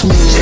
House.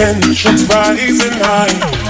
Tensions rising high.